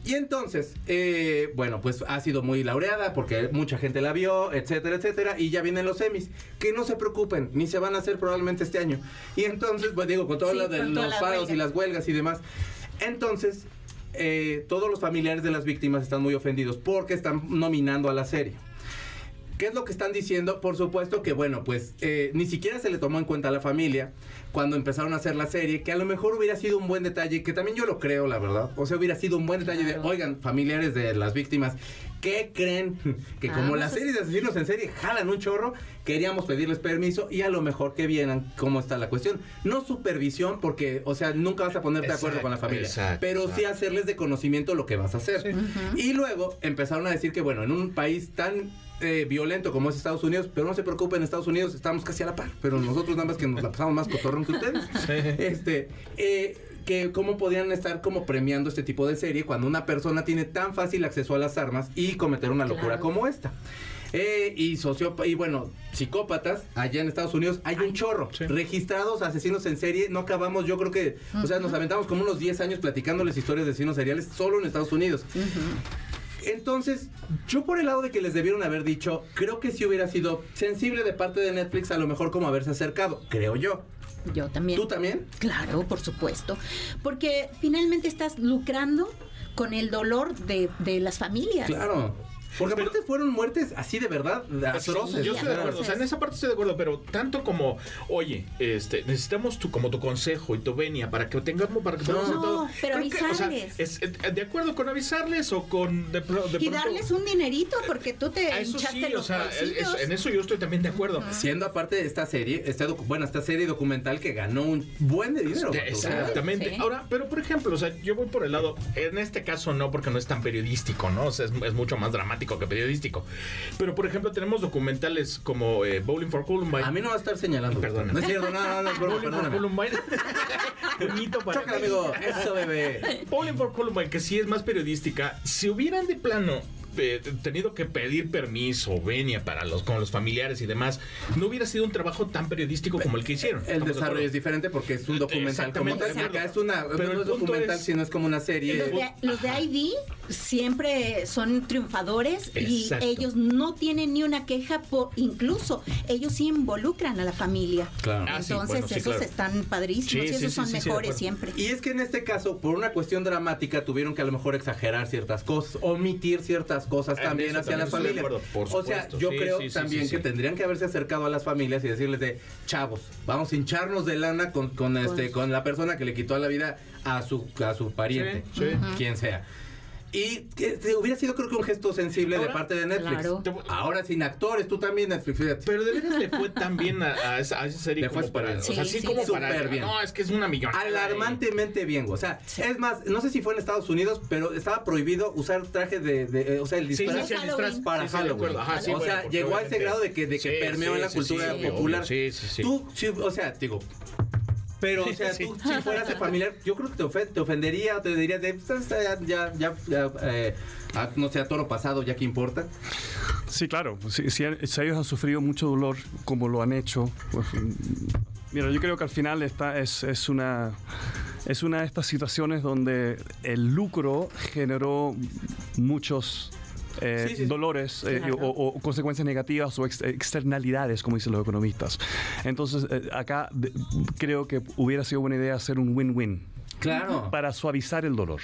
Y entonces, eh, bueno, pues ha sido muy laureada porque mucha gente la vio, etcétera, etcétera, y ya vienen los semis. Que no se preocupen, ni se van a hacer probablemente este año. Y entonces, pues digo, con todo Sí, lo de los paros y las huelgas y demás. Entonces, eh, todos los familiares de las víctimas están muy ofendidos porque están nominando a la serie. ¿Qué es lo que están diciendo? Por supuesto que, bueno, pues eh, ni siquiera se le tomó en cuenta a la familia cuando empezaron a hacer la serie, que a lo mejor hubiera sido un buen detalle, que también yo lo creo, la verdad. O sea, hubiera sido un buen detalle de, oigan, familiares de las víctimas, ¿qué creen? Que como Vamos las a- series de asesinos en serie jalan un chorro, queríamos pedirles permiso y a lo mejor que vieran cómo está la cuestión. No supervisión, porque, o sea, nunca vas a ponerte de acuerdo con la familia, exacto, pero sí hacerles de conocimiento lo que vas a hacer. Y luego empezaron a decir que, bueno, en un país tan violento como es Estados Unidos, pero no se preocupen, Estados Unidos estamos casi a la par, pero nosotros nada más que nos la pasamos más cotorrón que ustedes. Este, eh, que cómo podrían estar como premiando este tipo de serie cuando una persona tiene tan fácil acceso a las armas y cometer una locura Claro. como esta. Eh, y socio y bueno, psicópatas allá en Estados Unidos hay un chorro. Sí. Registrados asesinos en serie, no acabamos, yo creo que, o sea, nos aventamos como unos 10 años platicándoles historias de asesinos seriales solo en Estados Unidos. Entonces, yo por el lado de que les debieron haber dicho, creo que si hubiera sido sensible de parte de Netflix, a lo mejor como haberse acercado, creo yo. Yo también. ¿Tú también? Claro, por supuesto. Porque finalmente estás lucrando con el dolor de, de las familias. Claro. Porque aparte fueron muertes así de verdad, atroces. Yo estoy de acuerdo, o sea, en esa parte estoy de acuerdo, pero tanto como, oye, este, necesitamos tu, como tu consejo y tu venia para que tengamos, para que podamos No, hacer todo. pero Creo que, o sea, avisarles. es, eh, ¿De acuerdo con avisarles o con de, Y darles un dinerito porque tú te eso hinchaste sí, o los sea, bolsillos. eso- en eso yo estoy también de acuerdo. Siendo aparte de esta serie, docu- bueno, esta serie documental que ganó un buen de dinero. O sea, Exactamente. Sí. Ahora, pero por ejemplo, o sea, yo voy por el lado, en este caso no, porque no es tan periodístico, ¿no? O sea, es, es mucho más dramático que periodístico. Pero por ejemplo, tenemos documentales como eh, Bowling for Columbine. A mí no va a estar señalando. Perdóname. No es cierto, no, no, broma, Bowling for. Columbine. Puñito para Chócala, amigo. Eso, bebé. Bowling for Columbine, que sí es más periodística, si hubieran de plano eh, tenido que pedir permiso, venia para los con los familiares y demás, no hubiera sido un trabajo tan periodístico como el que hicieron. El ¿Estamos de desarrollo es diferente porque es un documental como Exactamente, tal. Acá es una, Pero no es documental, es- sino es como una serie. Los de, los de ID siempre son triunfadores y ellos no tienen ni una queja, por, incluso ellos sí involucran a la familia. Claro. Ah, sí, Entonces bueno, sí, esos claro. están padrísimos Sí, y esos sí, son mejores siempre. Y es que en este caso, por una cuestión dramática, tuvieron que a lo mejor exagerar ciertas cosas, omitir ciertas cosas En también eso hacia también las familias. acuerdo, por o sea, yo Sí, creo también sí, que sí. tendrían que haberse acercado a las familias y decirles de, chavos, vamos a hincharnos de lana con, con este, con la persona que le quitó la vida a su, a su pariente, Sí, sí. quien sea. Y que se- hubiera sido creo que un gesto sensible de parte de Netflix. claro. Ahora sin actores, tú también Netflix, fíjate. Pero de veras le fue tan bien a, a esa, a esa serie Le fue como para. o sea, sí, Sí, como para. Bien. No, es que es una millonada. Alarmantemente bien, güey. o sea, Sí. es más, no sé si fue en Estados Unidos, pero estaba prohibido usar traje de, de- eh, o sea, el Sí, sí, disfraz sí, Halloween. para Halloween. acuerdo. Ajá, sí, o sea, llegó a ese grado de que, de que Sí, permeó sí, en la sí, cultura sí, popular. Sí, sí, sí. Tú, sí, o sea, digo, pero, o sea, Sí. tú, si fueras el familiar, yo creo que te, ofen- te ofendería o te dirías de, "Pues, ya, ya, ya, ya, eh, no sé, a toro pasado, ya que importa. Sí, claro. Si, si- si ellos han sufrido mucho dolor, como lo han hecho, pues, mira, yo creo que al final esta es, es una es una de estas situaciones donde el lucro generó muchos eh, Sí, sí. dolores eh, o, o consecuencias negativas o ex- externalidades, como dicen los economistas. Entonces, eh, acá de- creo que hubiera sido buena idea hacer un win-win Claro. para suavizar el dolor.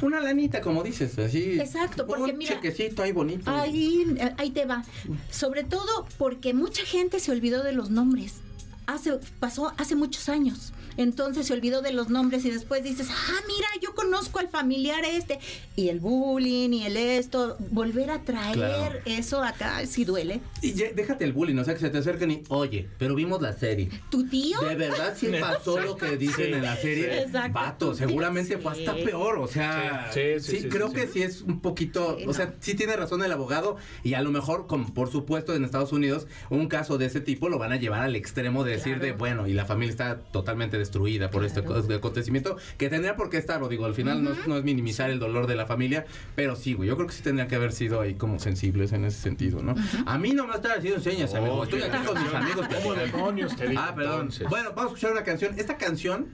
Una lanita, como dices, así. Exacto, porque un mira- chequecito ahí bonito. Ahí, ahí te va. Sobre todo porque mucha gente se olvidó de los nombres. hace, pasó hace muchos años. Entonces se olvidó de los nombres y después dices, ah, mira, yo conozco al familiar este. Y el bullying y el esto, volver a traer Claro. eso acá sí duele. Y ya- déjate el bullying, o sea, que se te acerquen y, oye, pero vimos la serie. ¿Tu tío? De verdad sí pasó lo que dicen Sí, en la serie. sí. Exacto. Vato, seguramente fue hasta peor. O sea, Sí, sí, sí, sí, sí, creo sí, que sí. sí es un poquito. Sí, o sea, no. sí tiene razón el abogado. Y a lo mejor, como por supuesto en Estados Unidos, un caso de ese tipo lo van a llevar al extremo de decir de, bueno, y la familia está totalmente destruida por este Claro. acontecimiento, que tendría por qué estarlo. Digo, al final no, es- no es minimizar el dolor de la familia, pero sí, güey, yo creo que sí tendrían que haber sido ahí como sensibles en ese sentido, ¿no? A mí no me está haciendo señas, amigo. Estoy aquí con mis amigos. ¿Cómo platicando. demonios te digo Ah, perdón. entonces? Bueno, vamos a escuchar una canción. Esta canción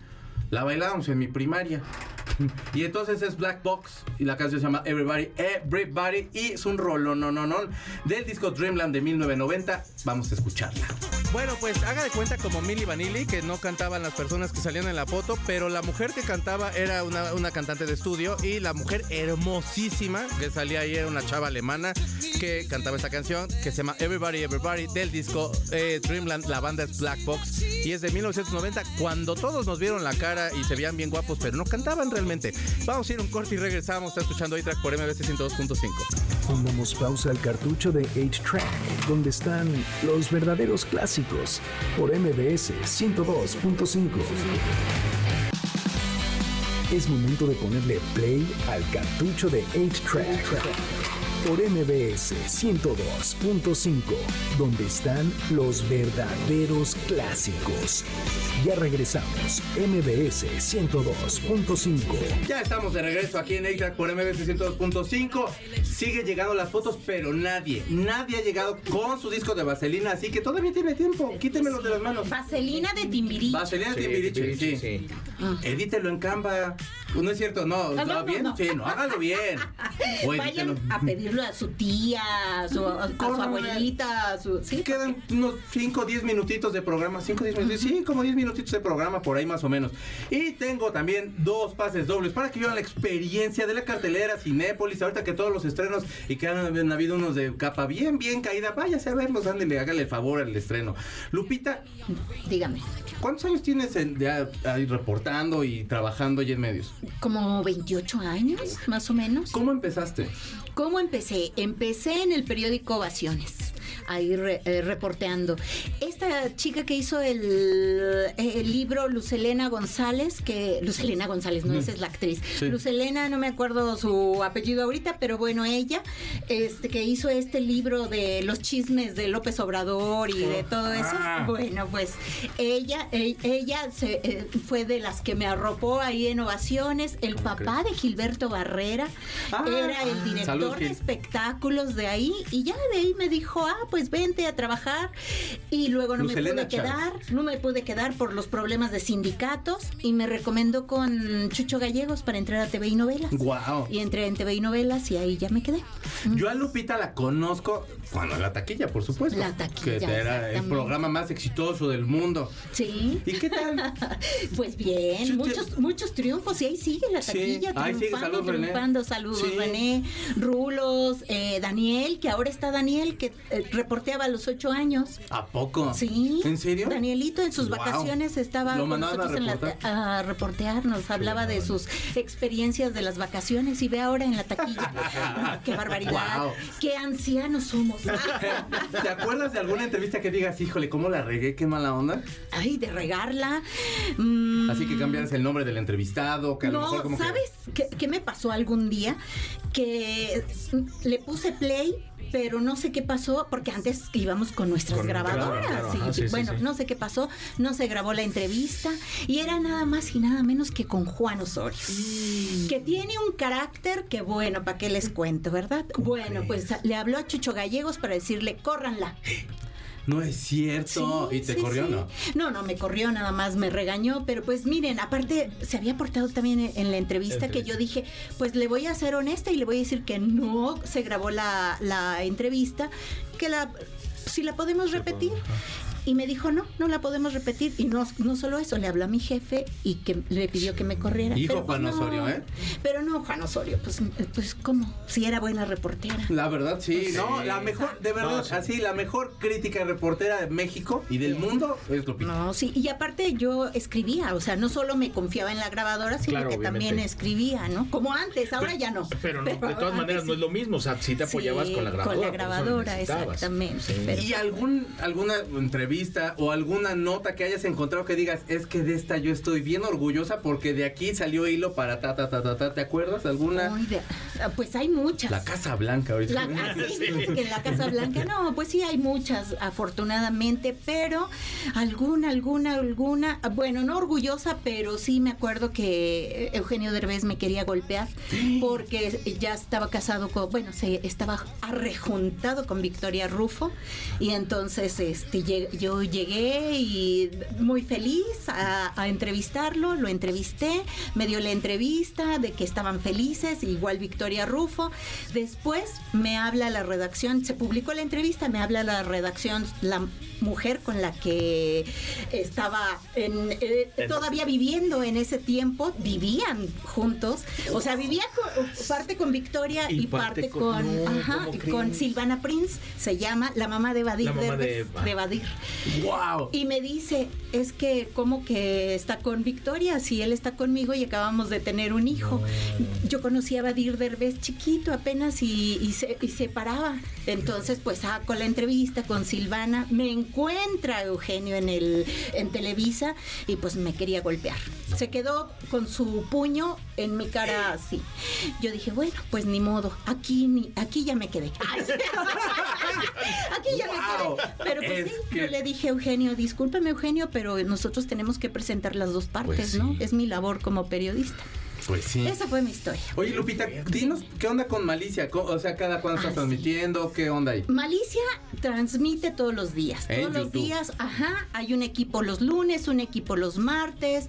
la bailábamos en mi primaria. Y entonces es Black Box y la canción se llama Everybody, Everybody y es un rolo no no no del disco Dreamland de 1990. Vamos a escucharla. Bueno, pues haga de cuenta como Milli Vanilli, que no cantaban las personas que salían en la foto, pero la mujer que cantaba era una, una cantante de estudio y la mujer hermosísima que salía ahí era una chava alemana que cantaba esta canción que se llama Everybody, Everybody del disco eh, Dreamland. La banda es Black Box y es de 1990 cuando todos nos vieron la cara y se veían bien guapos, pero no cantaban realmente. Vamos a ir un corte y regresamos. Está escuchando A-Track por MBC 102.5. Pongamos pausa al cartucho de 8-Track, donde están los verdaderos clásicos, por MBS 102.5. Es momento de ponerle play al cartucho de 8-Track, por MBS 102.5, donde están los verdaderos clásicos. Ya regresamos, MBS 102.5. Ya estamos de regreso aquí en A-Track por MBC 102.5. Sigue llegando las fotos, pero nadie, nadie ha llegado con su disco de vaselina, así que todavía tiene tiempo. Quítemelos de las manos. Vaselina de Timbiriche. Vaselina Sí, Timbiriche, sí. sí. Edítelo en Canva. No es cierto, no. no, ¿Está no, bien? no. Sí, no, hágalo bien. O. Vayan a pedirlo a su tía, a su, a su abuelita, a su... ¿sí? Quedan unos 5 o 10 minutitos de programa. 5 o 10 minutos. Sí, como 10 minutitos de programa por ahí más o menos. Y tengo también dos pases dobles para que vivan la experiencia de la cartelera Cinépolis. Ahorita que todos los estrenos y que han, han habido unos de capa bien, bien caída. Váyase a verlos, ándele, hágale el favor al estreno. Lupita, Dígame, ¿cuántos años tienes en- de a- ahí reportando y trabajando y en medios? como 28 años, más o menos. ¿Cómo empezaste? ¿Cómo empecé? En el periódico Ovaciones, ahí re- eh, reporteando. Esta chica que hizo el, el libro, Lucelena González, que Lucelena González, no, esa es la actriz. Sí. Lucelena, no me acuerdo su apellido ahorita, pero bueno, ella, este que hizo este libro de los chismes de López Obrador y de todo eso. Ah. Bueno, pues ella, e- ella se, eh, fue de las que me arropó ahí en Ovaciones. El papá de Gilberto Barrera Ah, era el director de espectáculos de ahí y ya de ahí me dijo, ah, pues vente a trabajar y luego no me pude quedar, no me pude quedar por los problemas de sindicatos y me recomendó con Chucho Gallegos para entrar a TV y novelas. Wow. Y entré en TV y novelas y ahí ya me quedé. Yo a Lupita la conozco, bueno, la taquilla, por supuesto. La taquilla, Que era el programa más exitoso del mundo. Sí. ¿Y qué tal? Pues Sí, bien, muchos, muchos triunfos y ahí sigue la Sí. taquilla sigue, triunfando, René. triunfando. Saludos, Sí. René, Rulos, eh, Daniel, que ahora está Daniel, que eh, reporteaba a los ocho años. ¿A poco? Sí. ¿En serio? Danielito en sus Wow. vacaciones estaba ¿Lo con mandaban a nosotros en la- a reportear, nos hablaba de sus experiencias de las vacaciones y ve ahora en la taquilla. ¡Qué barbaridad! Wow. ¡Qué ancianos somos! ¿Te acuerdas de alguna entrevista que digas, híjole, cómo la regué, qué mala onda? Ay, de regarla. Mm, Así que cambiaras el nombre del entrevistado, que a lo no, mejor como que- ¿sabes qué me pasó algún día? Que le puse play, pero no sé qué pasó, porque antes íbamos con nuestras Con- grabadoras. claro, sí, bueno, sí. no sé qué pasó, no se grabó la entrevista y era nada más y nada menos que con Juan Osorio, que tiene un carácter que, bueno, ¿para qué les cuento, verdad? Bueno, pues le habló a Chucho Gallegos para decirle, córranla. No es cierto. Sí, ¿Y te sí, corrió sí. no? No, no me corrió, nada más me regañó, pero pues miren, aparte se había portado también en- en la entrevista que yo dije, pues le voy a ser honesta y le voy a decir que no se grabó la, la entrevista, que la si la podemos repetir. Y me dijo, no, no la podemos repetir. Y no, no solo eso, le habló a mi jefe y que le pidió que me corriera. Hijo Pero, pues, Juan no. Osorio, ¿eh? Pero no, Juan Osorio, pues, pues ¿cómo? Si era buena reportera. La verdad, sí, Sí. no, la mejor, de verdad, No, sí. así, la mejor crítica reportera de México y del mundo es Lupita. No, sí, y aparte yo escribía, o sea, no solo me confiaba en la grabadora, sino Claro, que obviamente. también escribía, ¿no? Como antes, ahora ya no. Pero, no, de todas maneras no es lo mismo. O sea, si te apoyabas Sí, con la grabadora. Con la grabadora, exactamente. Sí. Pero- ¿Y algún, alguna entrevista o alguna nota que hayas encontrado que digas, es que de esta yo estoy bien orgullosa porque de aquí salió hilo para ta, ta, ta, ta, ta, ¿te acuerdas? ¿Alguna? Pues hay muchas. La Casa Blanca ahorita. La, ah, sí, que en la Casa Blanca, no, pues sí hay muchas, afortunadamente, pero alguna, alguna, alguna, bueno, no orgullosa, pero sí me acuerdo que Eugenio Derbez me quería golpear porque ya estaba casado con, bueno, se estaba arrejuntado con Victoria Rufo y entonces este yo llegué y muy feliz a, a entrevistarlo, lo entrevisté, me dio la entrevista de que estaban felices, igual Victoria Rufo. Después me habla la redacción, se publicó la entrevista, me habla la redacción, la mujer con la que estaba en, eh, todavía viviendo en ese tiempo, vivían juntos, o sea, vivía con- parte con Victoria y, Y parte, parte con, con- Silvana Prince, se llama la mamá Badir de Badir. ¡Wow! Y me dice, es que como que está con Victoria, si él está conmigo y acabamos de tener un hijo. Yo conocí a Badir Derbez chiquito apenas y, y se, y se paraba. Entonces, pues ah, con la entrevista con Silvana, me encuentra Eugenio en el en Televisa y pues me quería golpear. Se quedó con su puño en mi cara así. Yo dije, bueno, pues ni modo, aquí ni, aquí ya me quedé. Aquí ya Wow. me quedé. Pero pues Es sí, que- yo le dije a Eugenio, discúlpame Eugenio, pero nosotros tenemos que presentar las dos partes, Pues sí. ¿no? Es mi labor como periodista. Pues sí. Esa fue mi historia. Oye, Lupita, dinos, ¿qué onda con Malicia? O sea, ¿cada cuándo estás Ah, sí. transmitiendo? ¿Qué onda ahí? Malicia transmite todos los días. En todos los días, ajá. Hay un equipo los lunes, un equipo los martes,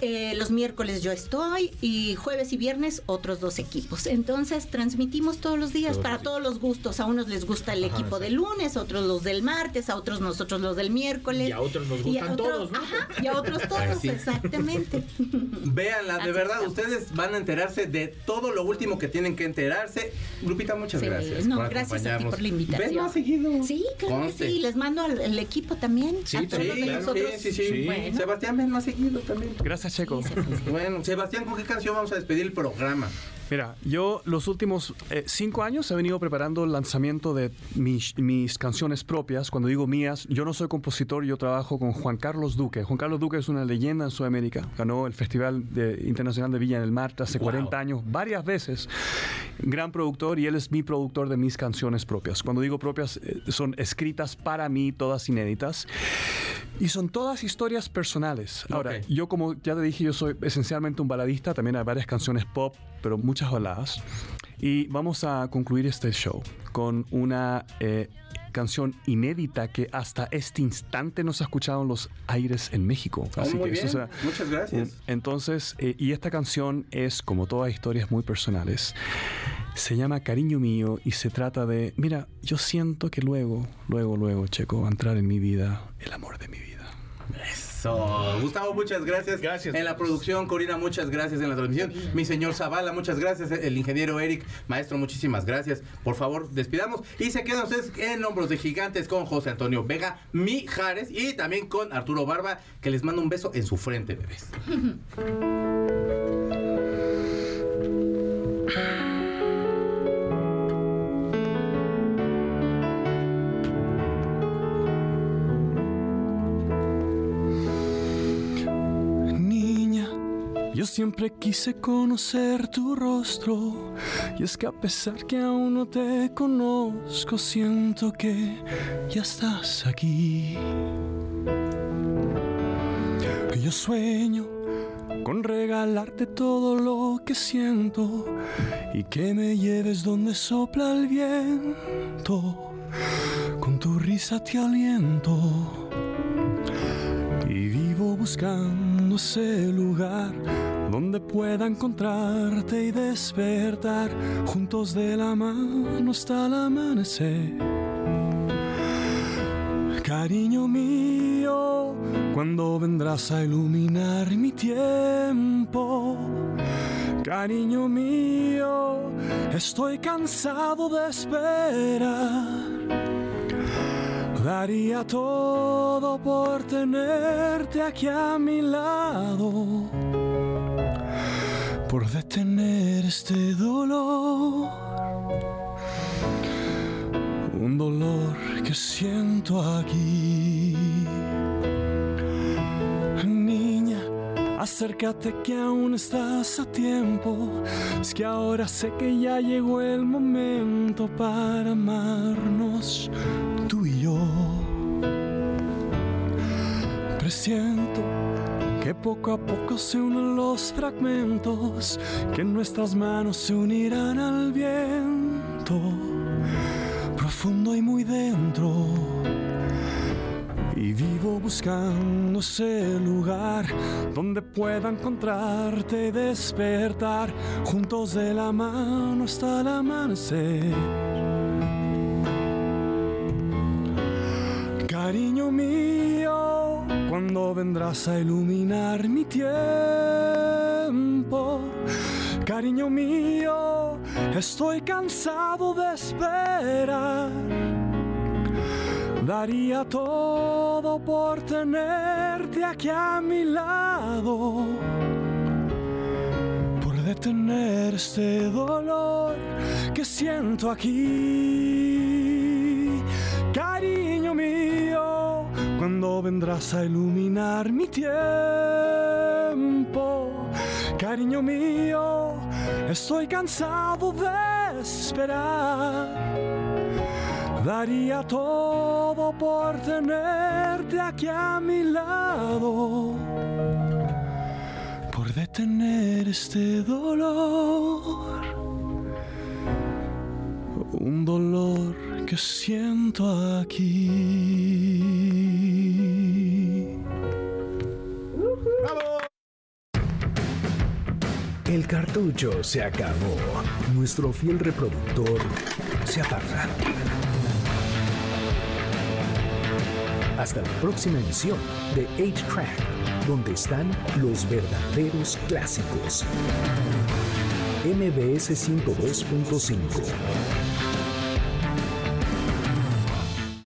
eh, los miércoles yo estoy y jueves y viernes otros dos equipos. Entonces transmitimos todos los días Todos para los días. todos los gustos. A unos les gusta el Ajá, equipo del lunes, a otros los del martes, a otros nosotros los del miércoles. Y a otros nos gustan otros- todos, ¿no? Ajá, y a otros todos, Sí. exactamente. Véanla, de Así verdad, estamos. ustedes van a enterarse de todo lo último que tienen que enterarse. Lupita, muchas Sí, gracias. no, por gracias a ti por la invitación. Ven más seguido. Sí, claro Conste. que sí. Les mando al, al equipo también. Sí, a todos sí, los de claro, nosotros. Sí, sí, sí. Bueno. Sebastián, ven más seguido también. Gracias, Checo. Sí, se- Bueno, Sebastián, ¿con qué canción vamos a despedir el programa? Mira, yo los últimos eh, cinco años he venido preparando el lanzamiento de mis, mis canciones propias. Cuando digo mías, yo no soy compositor, yo trabajo con Juan Carlos Duque. Juan Carlos Duque es una leyenda en Sudamérica. Ganó el Festival de- Internacional de Villa en el Mar hace Wow. 40 años, varias veces. Gran productor y él es mi productor de mis canciones propias. Cuando digo propias, eh, son escritas para mí, todas inéditas. Y son todas historias personales. Ahora, yo como ya te dije, yo soy esencialmente un baladista, también hay varias canciones pop, pero muchas baladas. Y vamos a concluir este show con una eh, canción inédita que hasta este instante no se ha escuchado en los aires en México. Oh, muy esto bien. será- Muchas gracias. entonces, eh, y esta canción es, como todas historias muy personales, se llama Cariño Mío y se trata de, mira, yo siento que luego, luego, luego, Checo, va a entrar en mi vida el amor de mi vida. Eso. Gustavo, muchas gracias. Gracias. En la producción, Corina, muchas gracias en la transmisión. Mi señor Zavala, muchas gracias. El ingeniero Eric, maestro, muchísimas gracias. Por favor, despidamos. Y se quedan ustedes en Hombros de Gigantes con José Antonio Vega Mijares y también con Arturo Barba, que les manda un beso en su frente, bebés. siempre quise conocer tu rostro y es que a pesar que aún no te conozco, siento que ya estás aquí. Yo sueño con regalarte todo lo que siento y que me lleves donde sopla el viento. Con tu risa te aliento y vivo buscando ese lugar donde pueda encontrarte y despertar juntos de la mano hasta el amanecer. Cariño mío, cuando vendrás a iluminar mi tiempo? Cariño mío, estoy cansado de esperar. Daría todo por tenerte aquí a mi lado, por detener este dolor. Un dolor que siento aquí. Acércate que aún estás a tiempo. Es que ahora sé que ya llegó el momento para amarnos, tú y yo. Presiento que poco a poco se unen los fragmentos, que nuestras manos se unirán al viento profundo y muy dentro. Y vivo buscando ese lugar donde pueda encontrarte y despertar juntos de la mano hasta el amanecer. Cariño mío, cuando vendrás a iluminar mi tiempo? Cariño mío, estoy cansado de esperar. Daría todo por tenerte aquí a mi lado. Por detener este dolor que siento aquí. Cariño mío, cuando vendrás a iluminar mi tiempo? Cariño mío, estoy cansado de esperar. Daría todo por tenerte aquí a mi lado. Por detener este dolor. Un dolor que siento aquí. El cartucho se acabó. Nuestro fiel reproductor se apaga. Hasta la próxima emisión de 8-Track, donde están los verdaderos clásicos. MBS 102.5